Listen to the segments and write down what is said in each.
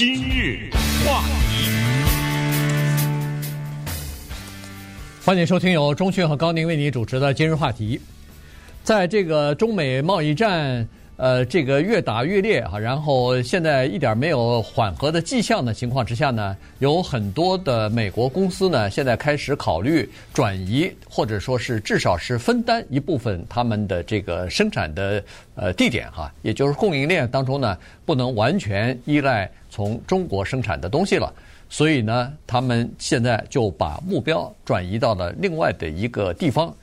今日话题，欢迎收听由钟迅和高宁为你主持的今日话题。在这个中美贸易战。呃，这个越打越烈啊，然后现在一点没有缓和的迹象的情况之下呢，有很多的美国公司呢，现在开始考虑转移，或者说是至少是分担一部分他们的这个生产的呃地点哈，也就是供应链当中呢，不能完全依赖从中国生产的东西了，所以呢，他们现在就把目标转移到了另外的一个地方。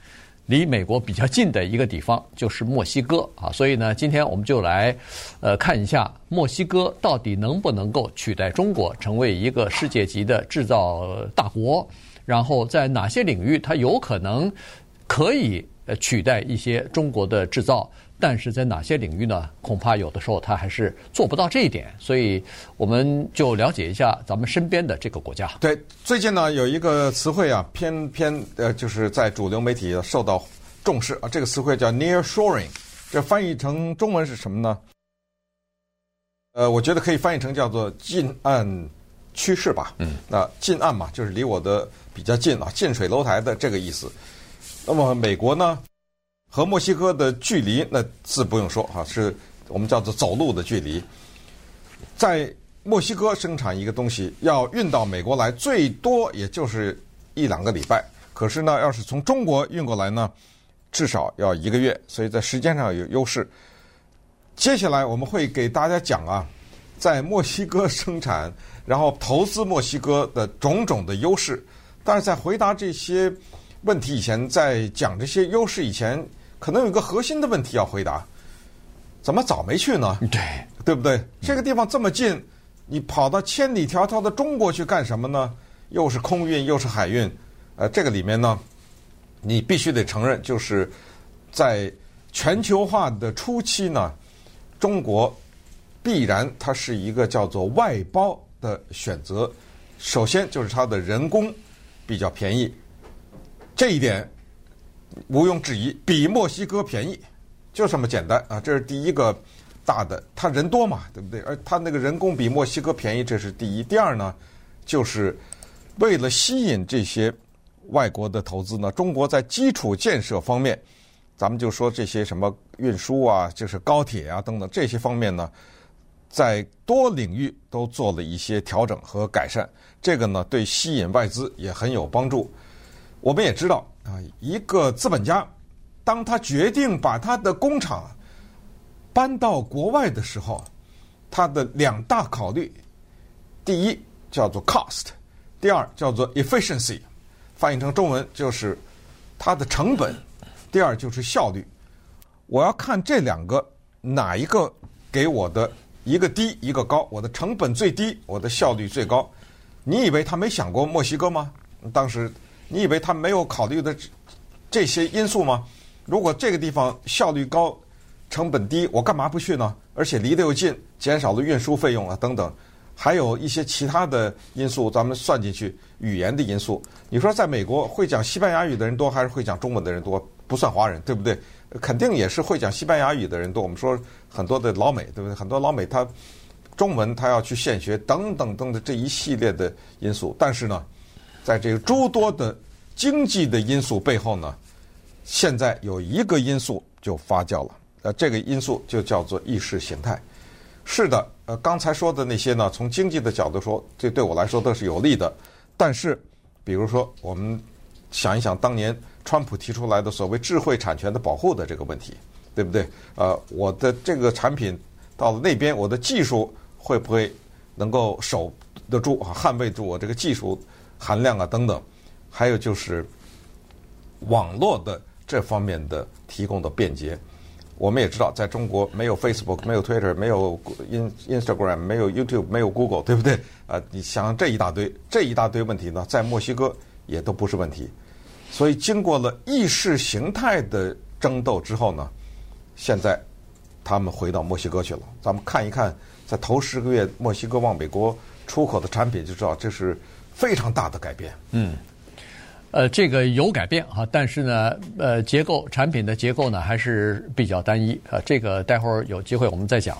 离美国比较近的一个地方就是墨西哥啊，所以呢，今天我们就来，呃，看一下墨西哥到底能不能够取代中国成为一个世界级的制造大国，然后在哪些领域它有可能可以取代一些中国的制造。但是在哪些领域呢？恐怕有的时候他还是做不到这一点，所以我们就了解一下咱们身边的这个国家。对，最近呢有一个词汇啊，偏偏呃就是在主流媒体受到重视啊，这个词汇叫 nearshoring，这翻译成中文是什么呢？呃，我觉得可以翻译成叫做近岸趋势吧。嗯，那近岸嘛，就是离我的比较近啊，近水楼台的这个意思。那么美国呢？和墨西哥的距离，那自不用说哈，是我们叫做走路的距离。在墨西哥生产一个东西，要运到美国来，最多也就是一两个礼拜。可是呢，要是从中国运过来呢，至少要一个月，所以在时间上有优势。接下来我们会给大家讲啊，在墨西哥生产，然后投资墨西哥的种种的优势。但是在回答这些问题以前，在讲这些优势以前。可能有一个核心的问题要回答：怎么早没去呢？对，对不对？这个地方这么近，你跑到千里迢迢的中国去干什么呢？又是空运，又是海运，呃，这个里面呢，你必须得承认，就是在全球化的初期呢，中国必然它是一个叫做外包的选择。首先就是它的人工比较便宜，这一点。毋庸置疑，比墨西哥便宜，就这么简单啊！这是第一个大的，他人多嘛，对不对？而他那个人工比墨西哥便宜，这是第一。第二呢，就是为了吸引这些外国的投资呢，中国在基础建设方面，咱们就说这些什么运输啊，就是高铁啊等等这些方面呢，在多领域都做了一些调整和改善。这个呢，对吸引外资也很有帮助。我们也知道。啊，一个资本家，当他决定把他的工厂搬到国外的时候，他的两大考虑，第一叫做 cost，第二叫做 efficiency，翻译成中文就是它的成本，第二就是效率。我要看这两个哪一个给我的一个低一个高，我的成本最低，我的效率最高。你以为他没想过墨西哥吗？当时。你以为他没有考虑的这些因素吗？如果这个地方效率高、成本低，我干嘛不去呢？而且离得又近，减少了运输费用啊，等等，还有一些其他的因素，咱们算进去，语言的因素。你说在美国会讲西班牙语的人多，还是会讲中文的人多？不算华人，对不对？肯定也是会讲西班牙语的人多。我们说很多的老美，对不对？很多老美他中文他要去现学，等等等等这一系列的因素，但是呢？在这个诸多的经济的因素背后呢，现在有一个因素就发酵了，呃，这个因素就叫做意识形态。是的，呃，刚才说的那些呢，从经济的角度说，这对我来说都是有利的。但是，比如说，我们想一想当年川普提出来的所谓智慧产权的保护的这个问题，对不对？呃，我的这个产品到了那边，我的技术会不会能够守得住啊？捍卫住我这个技术？含量啊，等等，还有就是网络的这方面的提供的便捷。我们也知道，在中国没有 Facebook，没有 Twitter，没有 In Instagram，没有 YouTube，没有 Google，对不对？啊，你想这一大堆，这一大堆问题呢，在墨西哥也都不是问题。所以，经过了意识形态的争斗之后呢，现在他们回到墨西哥去了。咱们看一看，在头十个月，墨西哥往美国出口的产品，就知道这是。非常大的改变，嗯，呃，这个有改变哈，但是呢，呃，结构产品的结构呢还是比较单一啊。这个待会儿有机会我们再讲。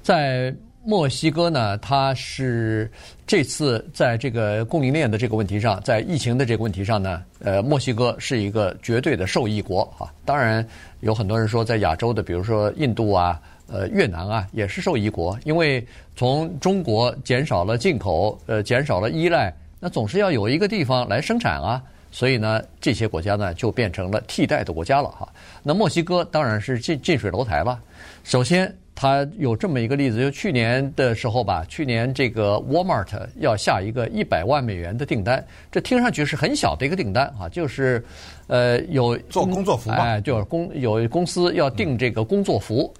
在墨西哥呢，它是这次在这个供应链的这个问题上，在疫情的这个问题上呢，呃，墨西哥是一个绝对的受益国啊。当然，有很多人说，在亚洲的，比如说印度啊、呃越南啊，也是受益国，因为从中国减少了进口，呃，减少了依赖，那总是要有一个地方来生产啊。所以呢，这些国家呢就变成了替代的国家了哈。那墨西哥当然是近近水楼台了。首先，它有这么一个例子，就去年的时候吧，去年这个 Walmart 要下一个一百万美元的订单，这听上去是很小的一个订单啊，就是呃有做工作服吧，哎，就是公有公司要订这个工作服，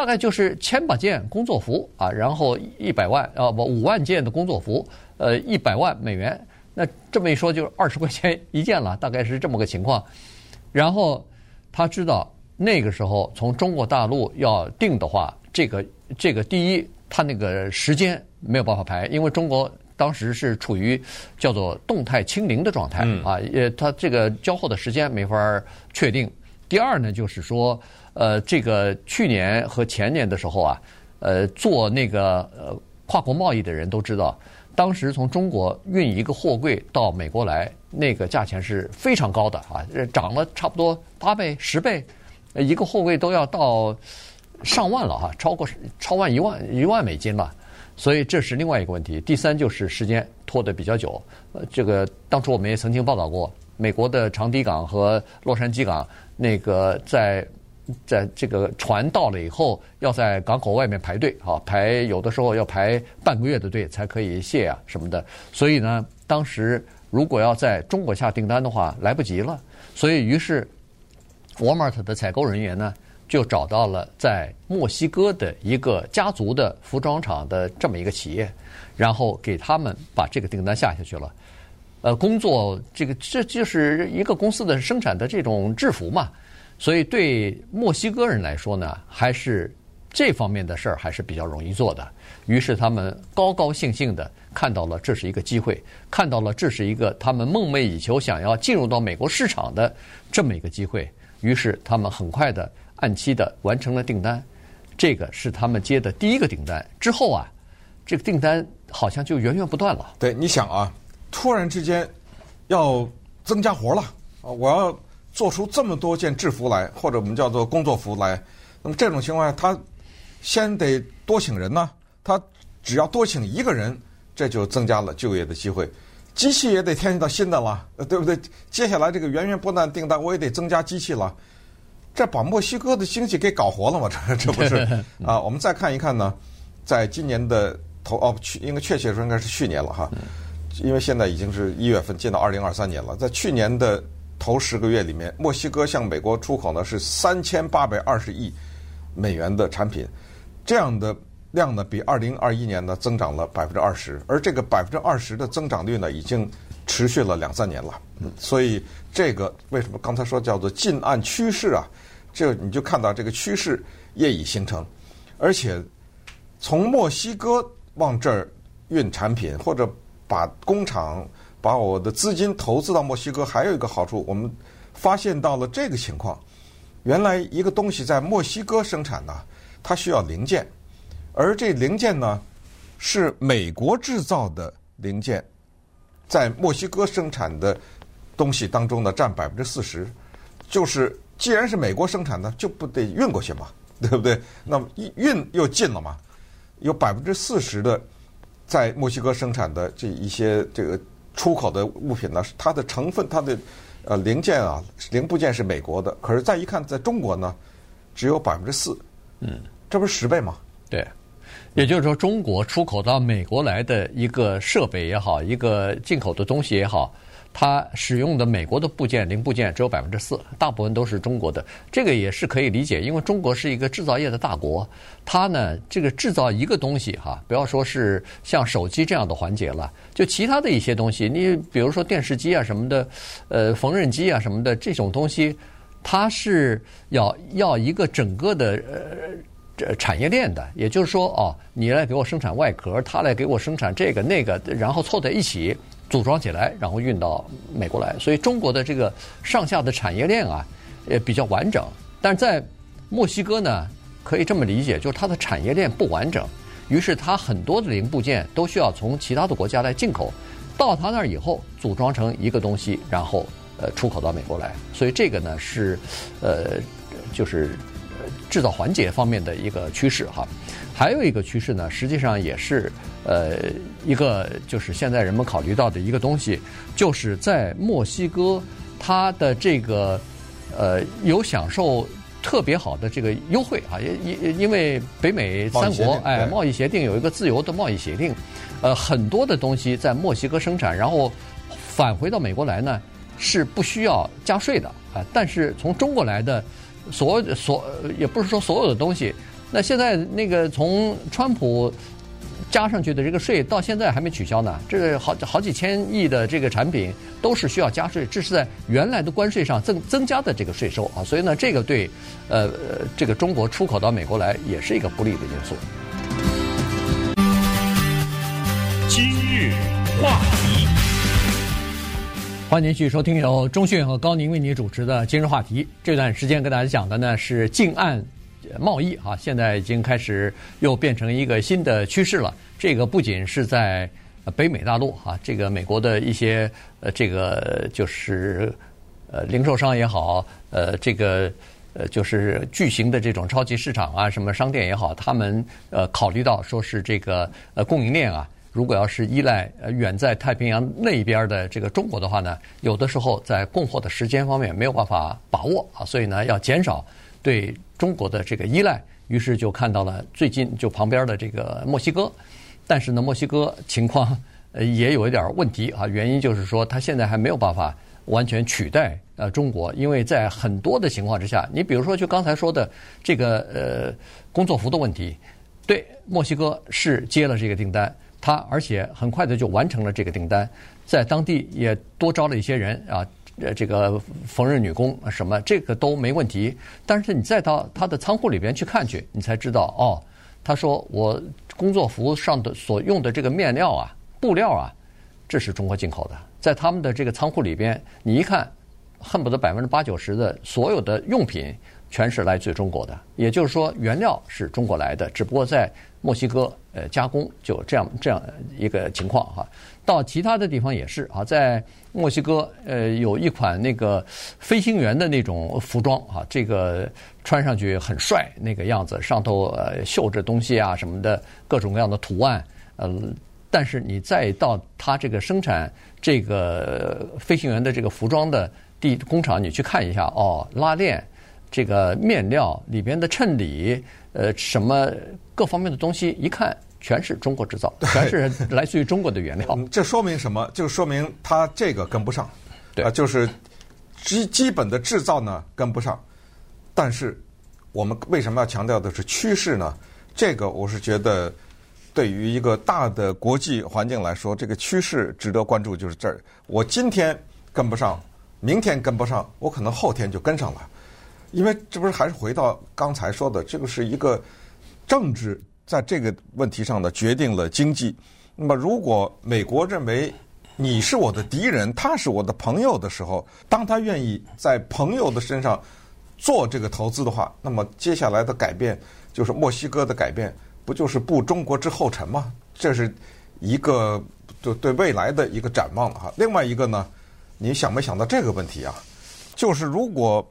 大概就是千把件工作服啊，然后一百万啊不五万件的工作服，呃一百万美元。那这么一说，就是二十块钱一件了，大概是这么个情况。然后他知道那个时候从中国大陆要订的话，这个这个第一，他那个时间没有办法排，因为中国当时是处于叫做动态清零的状态啊，也他这个交货的时间没法确定。第二呢，就是说，呃，这个去年和前年的时候啊，呃，做那个呃跨国贸易的人都知道。当时从中国运一个货柜到美国来，那个价钱是非常高的啊，涨了差不多八倍、十倍，一个货柜都要到上万了哈，超过超万一万一万美金了，所以这是另外一个问题。第三就是时间拖得比较久，呃，这个当初我们也曾经报道过，美国的长堤港和洛杉矶港那个在。在这个船到了以后，要在港口外面排队，啊，排有的时候要排半个月的队才可以卸啊什么的。所以呢，当时如果要在中国下订单的话，来不及了。所以于是，Walmart 的采购人员呢，就找到了在墨西哥的一个家族的服装厂的这么一个企业，然后给他们把这个订单下下去了。呃，工作这个这就是一个公司的生产的这种制服嘛。所以对墨西哥人来说呢，还是这方面的事儿还是比较容易做的。于是他们高高兴兴地看到了这是一个机会，看到了这是一个他们梦寐以求想要进入到美国市场的这么一个机会。于是他们很快地按期地完成了订单。这个是他们接的第一个订单。之后啊，这个订单好像就源源不断了。对，你想啊，突然之间要增加活了啊，我要。做出这么多件制服来，或者我们叫做工作服来，那么这种情况下，他先得多请人呢。他只要多请一个人，这就增加了就业的机会。机器也得添到新的了，对不对？接下来这个源源不断订单，我也得增加机器了。这把墨西哥的经济给搞活了嘛？这这不是 啊？我们再看一看呢，在今年的头哦，去应该确切说应该是去年了哈，因为现在已经是一月份，进到二零二三年了，在去年的。头十个月里面，墨西哥向美国出口呢是三千八百二十亿美元的产品，这样的量呢比二零二一年呢增长了百分之二十，而这个百分之二十的增长率呢已经持续了两三年了。所以这个为什么刚才说叫做近岸趋势啊？这你就看到这个趋势业已形成，而且从墨西哥往这儿运产品或者把工厂。把我的资金投资到墨西哥，还有一个好处，我们发现到了这个情况：原来一个东西在墨西哥生产呢，它需要零件，而这零件呢是美国制造的零件，在墨西哥生产的东西当中呢占百分之四十。就是既然是美国生产的，就不得运过去嘛，对不对？那么一运又进了嘛，有百分之四十的在墨西哥生产的这一些这个。出口的物品呢，它的成分、它的呃零件啊、零部件是美国的，可是再一看，在中国呢，只有百分之四，嗯，这不是十倍吗？对，也就是说，中国出口到美国来的一个设备也好，一个进口的东西也好。它使用的美国的部件零部件只有百分之四，大部分都是中国的。这个也是可以理解，因为中国是一个制造业的大国。它呢，这个制造一个东西哈，不要说是像手机这样的环节了，就其他的一些东西，你比如说电视机啊什么的，呃，缝纫机啊什么的这种东西，它是要要一个整个的呃产业链的。也就是说，哦，你来给我生产外壳，他来给我生产这个那个，然后凑在一起。组装起来，然后运到美国来，所以中国的这个上下的产业链啊，也比较完整。但是在墨西哥呢，可以这么理解，就是它的产业链不完整，于是它很多的零部件都需要从其他的国家来进口，到他那儿以后组装成一个东西，然后呃出口到美国来。所以这个呢是呃就是制造环节方面的一个趋势哈。还有一个趋势呢，实际上也是呃一个就是现在人们考虑到的一个东西，就是在墨西哥它的这个呃有享受。特别好的这个优惠啊，因因因为北美三国哎贸易协定有一个自由的贸易协定，呃很多的东西在墨西哥生产，然后返回到美国来呢是不需要加税的啊。但是从中国来的所所也不是说所有的东西，那现在那个从川普。加上去的这个税到现在还没取消呢，这个好好几千亿的这个产品都是需要加税，这是在原来的关税上增增加的这个税收啊，所以呢，这个对呃这个中国出口到美国来也是一个不利的因素。今日话题，欢迎继续收听由中讯和高宁为您主持的今日话题。这段时间跟大家讲的呢是近岸。贸易啊，现在已经开始又变成一个新的趋势了。这个不仅是在北美大陆啊，这个美国的一些呃，这个就是呃零售商也好，呃，这个呃就是巨型的这种超级市场啊，什么商店也好，他们呃考虑到说是这个呃供应链啊，如果要是依赖远在太平洋那边的这个中国的话呢，有的时候在供货的时间方面没有办法把握啊，所以呢要减少对。中国的这个依赖，于是就看到了最近就旁边的这个墨西哥，但是呢，墨西哥情况呃也有一点问题啊，原因就是说它现在还没有办法完全取代呃中国，因为在很多的情况之下，你比如说就刚才说的这个呃工作服的问题，对，墨西哥是接了这个订单，它而且很快的就完成了这个订单，在当地也多招了一些人啊。呃，这个缝纫女工什么，这个都没问题。但是你再到他的仓库里边去看去，你才知道哦。他说我工作服上的所用的这个面料啊、布料啊，这是中国进口的。在他们的这个仓库里边，你一看，恨不得百分之八九十的所有的用品全是来自于中国的。也就是说，原料是中国来的，只不过在墨西哥呃加工，就这样这样一个情况哈。到其他的地方也是啊，在墨西哥，呃，有一款那个飞行员的那种服装啊，这个穿上去很帅那个样子，上头呃绣着东西啊什么的，各种各样的图案，呃，但是你再到他这个生产这个飞行员的这个服装的地工厂，你去看一下哦，拉链，这个面料里边的衬里，呃，什么各方面的东西，一看。全是中国制造，全是来自于中国的原料。这说明什么？就说明它这个跟不上。对啊，就是基基本的制造呢跟不上。但是我们为什么要强调的是趋势呢？这个我是觉得，对于一个大的国际环境来说，这个趋势值得关注。就是这儿，我今天跟不上，明天跟不上，我可能后天就跟上了。因为这不是还是回到刚才说的，这个是一个政治。在这个问题上呢，决定了经济。那么，如果美国认为你是我的敌人，他是我的朋友的时候，当他愿意在朋友的身上做这个投资的话，那么接下来的改变就是墨西哥的改变，不就是步中国之后尘吗？这是一个对对未来的一个展望了哈。另外一个呢，你想没想到这个问题啊？就是如果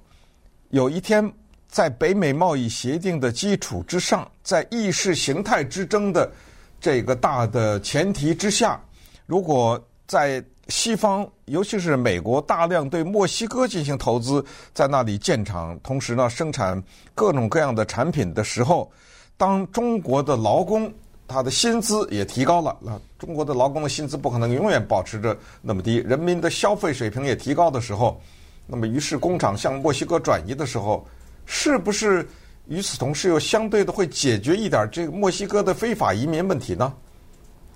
有一天。在北美贸易协定的基础之上，在意识形态之争的这个大的前提之下，如果在西方，尤其是美国，大量对墨西哥进行投资，在那里建厂，同时呢生产各种各样的产品的时候，当中国的劳工他的薪资也提高了，那中国的劳工的薪资不可能永远保持着那么低，人民的消费水平也提高的时候，那么于是工厂向墨西哥转移的时候。是不是与此同时又相对的会解决一点这个墨西哥的非法移民问题呢？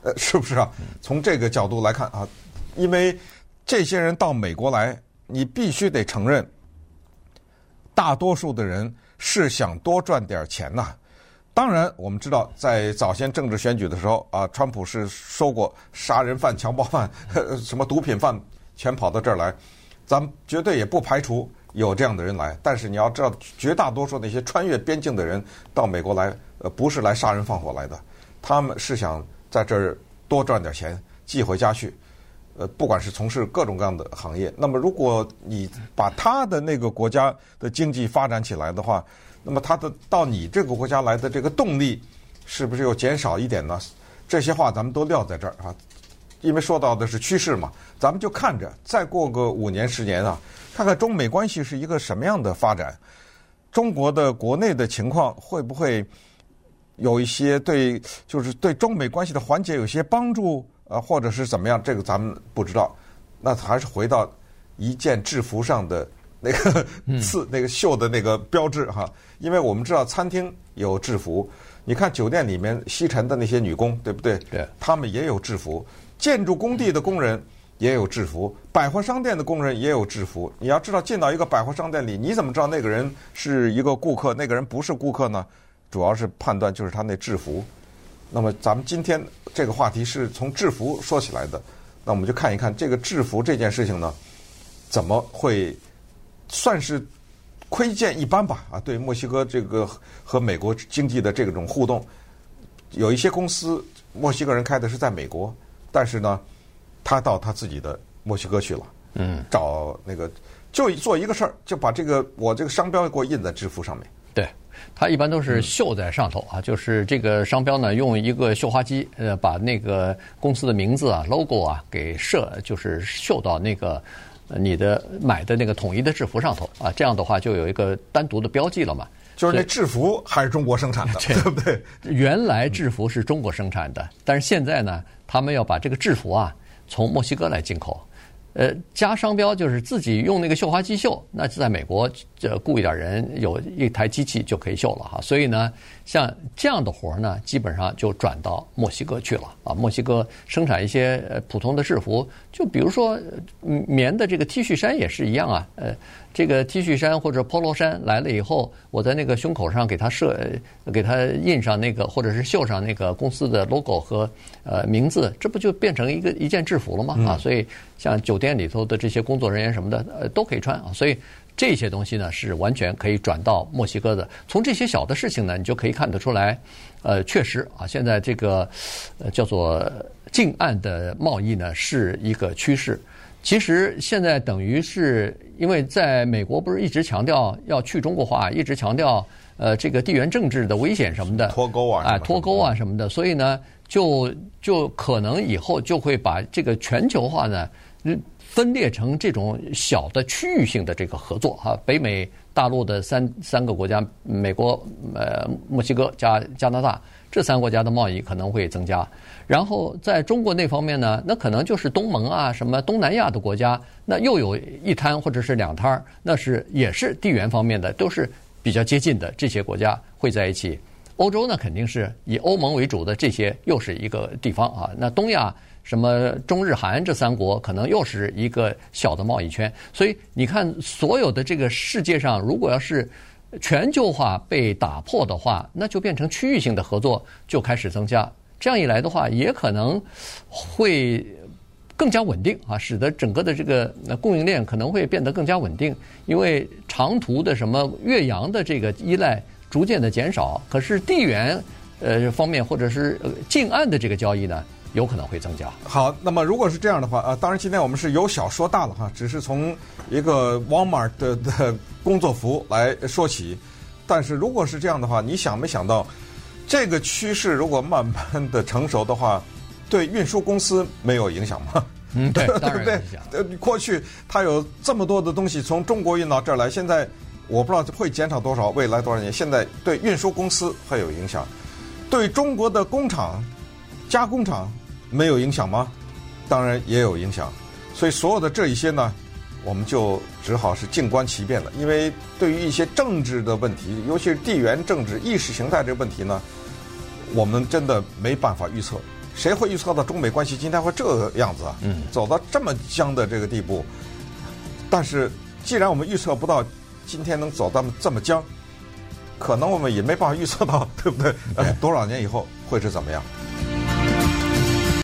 呃，是不是啊？从这个角度来看啊，因为这些人到美国来，你必须得承认，大多数的人是想多赚点钱呐。当然，我们知道在早先政治选举的时候啊，川普是说过杀人犯、强暴犯、什么毒品犯全跑到这儿来，咱们绝对也不排除。有这样的人来，但是你要知道，绝大多数那些穿越边境的人到美国来，呃，不是来杀人放火来的，他们是想在这儿多赚点钱寄回家去。呃，不管是从事各种各样的行业，那么如果你把他的那个国家的经济发展起来的话，那么他的到你这个国家来的这个动力是不是又减少一点呢？这些话咱们都撂在这儿啊，因为说到的是趋势嘛，咱们就看着再过个五年十年啊，看看中美关系是一个什么样的发展，中国的国内的情况会不会有一些对，就是对中美关系的缓解有些帮助。啊，或者是怎么样？这个咱们不知道。那还是回到一件制服上的那个 刺、那个绣的那个标志哈。因为我们知道餐厅有制服，你看酒店里面吸尘的那些女工，对不对？对。他们也有制服。建筑工地的工人也有制服。百货商店的工人也有制服。你要知道，进到一个百货商店里，你怎么知道那个人是一个顾客，那个人不是顾客呢？主要是判断就是他那制服。那么咱们今天这个话题是从制服说起来的，那我们就看一看这个制服这件事情呢，怎么会算是窥见一般吧？啊，对墨西哥这个和美国经济的这种互动，有一些公司墨西哥人开的是在美国，但是呢，他到他自己的墨西哥去了，嗯，找那个就做一个事儿，就把这个我这个商标给我印在制服上面。对，他一般都是绣在上头啊，就是这个商标呢，用一个绣花机，呃，把那个公司的名字啊、logo 啊给设，就是绣到那个你的买的那个统一的制服上头啊，这样的话就有一个单独的标记了嘛。就是那制服还是中国生产的，对不对？原来制服是中国生产的，但是现在呢，他们要把这个制服啊从墨西哥来进口。呃，加商标就是自己用那个绣花机绣，那在美国这雇一点人，有一台机器就可以绣了哈。所以呢，像这样的活儿呢，基本上就转到墨西哥去了啊。墨西哥生产一些呃普通的制服，就比如说棉的这个 T 恤衫也是一样啊，呃。这个 T 恤衫或者 Polo 衫来了以后，我在那个胸口上给它设，给它印上那个，或者是绣上那个公司的 logo 和呃名字，这不就变成一个一件制服了吗？啊，所以像酒店里头的这些工作人员什么的，呃，都可以穿啊。所以这些东西呢，是完全可以转到墨西哥的。从这些小的事情呢，你就可以看得出来，呃，确实啊，现在这个呃叫做近岸的贸易呢，是一个趋势。其实现在等于是，因为在美国不是一直强调要去中国化，一直强调呃这个地缘政治的危险什么的脱钩啊，哎脱钩啊什么的，所以呢就就可能以后就会把这个全球化呢分裂成这种小的区域性的这个合作哈，北美大陆的三三个国家，美国呃墨西哥加加拿大。这三个国家的贸易可能会增加，然后在中国那方面呢，那可能就是东盟啊，什么东南亚的国家，那又有一摊或者是两摊儿，那是也是地缘方面的，都是比较接近的这些国家会在一起。欧洲呢，肯定是以欧盟为主的这些又是一个地方啊。那东亚什么中日韩这三国，可能又是一个小的贸易圈。所以你看，所有的这个世界上，如果要是全球化被打破的话，那就变成区域性的合作就开始增加。这样一来的话，也可能会更加稳定啊，使得整个的这个供应链可能会变得更加稳定。因为长途的什么越洋的这个依赖逐渐的减少，可是地缘呃方面或者是近岸的这个交易呢，有可能会增加。好，那么如果是这样的话啊，当然今天我们是由小说大了哈，只是从一个 Walmart 的的工作服来说起。但是如果是这样的话，你想没想到，这个趋势如果慢慢的成熟的话，对运输公司没有影响吗？嗯，对，对不对？呃过去它有这么多的东西从中国运到这儿来，现在我不知道会减少多少，未来多少年，现在对运输公司会有影响，对中国的工厂、加工厂。没有影响吗？当然也有影响，所以所有的这一些呢，我们就只好是静观其变了。因为对于一些政治的问题，尤其是地缘政治、意识形态这个问题呢，我们真的没办法预测。谁会预测到中美关系今天会这个样子啊？嗯，走到这么僵的这个地步。但是既然我们预测不到今天能走到这么僵，可能我们也没办法预测到，对不对？对。多少年以后会是怎么样？